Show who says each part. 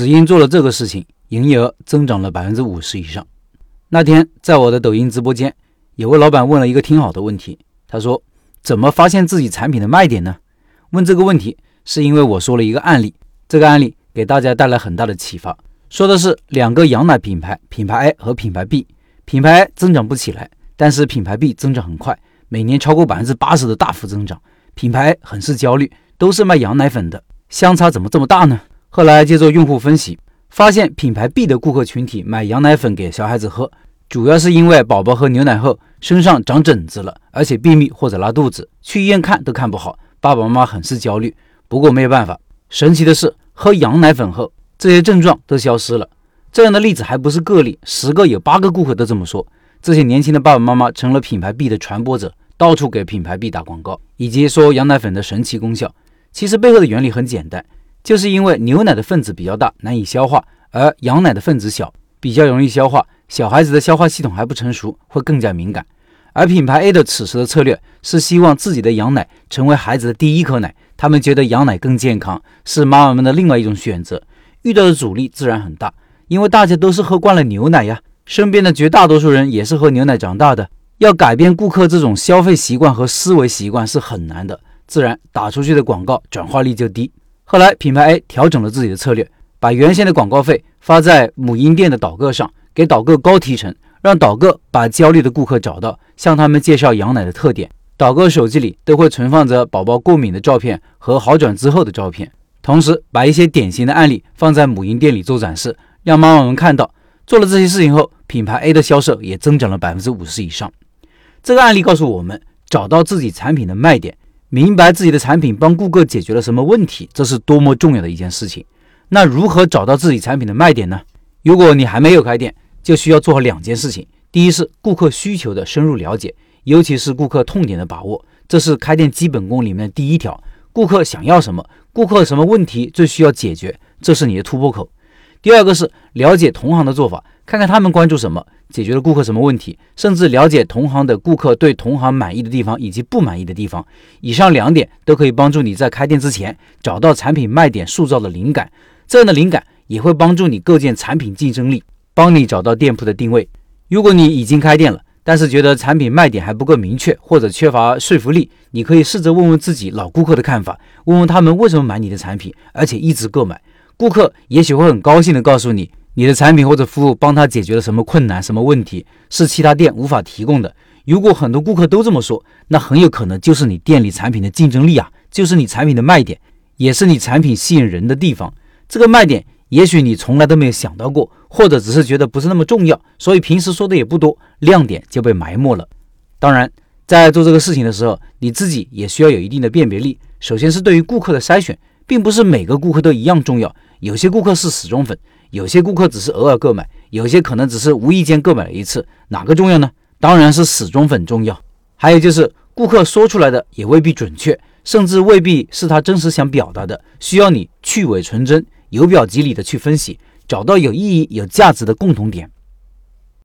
Speaker 1: 只因做了这个事情，营业额增长了百分之五十以上。那天在我的抖音直播间，有位老板问了一个挺好的问题，他说：“怎么发现自己产品的卖点呢？”问这个问题是因为我说了一个案例，这个案例给大家带来很大的启发。说的是两个羊奶品牌，品牌 A 和品牌 B，品牌 A 增长不起来，但是品牌 B 增长很快，每年超过百分之八十的大幅增长。品牌 A 很是焦虑，都是卖羊奶粉的，相差怎么这么大呢？后来接着用户分析，发现品牌 B 的顾客群体买羊奶粉给小孩子喝，主要是因为宝宝喝牛奶后身上长疹子了，而且便秘或者拉肚子，去医院看都看不好，爸爸妈妈很是焦虑。不过没有办法，神奇的是喝羊奶粉后。这些症状都消失了，这样的例子还不是个例，十个有八个顾客都这么说。这些年轻的爸爸妈妈成了品牌 B 的传播者，到处给品牌 B 打广告，以及说羊奶粉的神奇功效。其实背后的原理很简单，就是因为牛奶的分子比较大，难以消化，而羊奶的分子小，比较容易消化。小孩子的消化系统还不成熟，会更加敏感。而品牌 A 的此时的策略是希望自己的羊奶成为孩子的第一口奶，他们觉得羊奶更健康，是妈妈们的另外一种选择。遇到的阻力自然很大，因为大家都是喝惯了牛奶呀，身边的绝大多数人也是喝牛奶长大的，要改变顾客这种消费习惯和思维习惯是很难的，自然打出去的广告转化率就低。后来品牌 A 调整了自己的策略，把原先的广告费发在母婴店的导购上，给导购高提成，让导购把焦虑的顾客找到，向他们介绍羊奶的特点。导购手机里都会存放着宝宝过敏的照片和好转之后的照片。同时，把一些典型的案例放在母婴店里做展示，让妈妈们看到。做了这些事情后，品牌 A 的销售也增长了百分之五十以上。这个案例告诉我们，找到自己产品的卖点，明白自己的产品帮顾客解决了什么问题，这是多么重要的一件事情。那如何找到自己产品的卖点呢？如果你还没有开店，就需要做好两件事情：第一是顾客需求的深入了解，尤其是顾客痛点的把握，这是开店基本功里面的第一条。顾客想要什么？顾客什么问题最需要解决？这是你的突破口。第二个是了解同行的做法，看看他们关注什么，解决了顾客什么问题，甚至了解同行的顾客对同行满意的地方以及不满意的地方。以上两点都可以帮助你在开店之前找到产品卖点塑造的灵感。这样的灵感也会帮助你构建产品竞争力，帮你找到店铺的定位。如果你已经开店了，但是觉得产品卖点还不够明确，或者缺乏说服力，你可以试着问问自己老顾客的看法，问问他们为什么买你的产品，而且一直购买。顾客也许会很高兴地告诉你，你的产品或者服务帮他解决了什么困难、什么问题，是其他店无法提供的。如果很多顾客都这么说，那很有可能就是你店里产品的竞争力啊，就是你产品的卖点，也是你产品吸引人的地方。这个卖点。也许你从来都没有想到过，或者只是觉得不是那么重要，所以平时说的也不多，亮点就被埋没了。当然，在做这个事情的时候，你自己也需要有一定的辨别力。首先是对于顾客的筛选，并不是每个顾客都一样重要。有些顾客是死忠粉，有些顾客只是偶尔购买，有些可能只是无意间购买了一次。哪个重要呢？当然是死忠粉重要。还有就是顾客说出来的也未必准确，甚至未必是他真实想表达的，需要你去伪存真。由表及里的去分析，找到有意义、有价值的共同点。